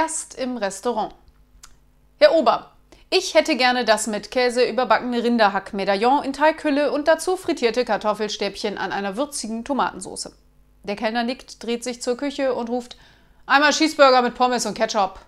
Gast im Restaurant. Herr Ober, ich hätte gerne das mit Käse überbackene Rinderhack-Medaillon in Teighülle und dazu frittierte Kartoffelstäbchen an einer würzigen Tomatensauce. Der Kellner nickt, dreht sich zur Küche und ruft: Einmal Cheeseburger mit Pommes und Ketchup.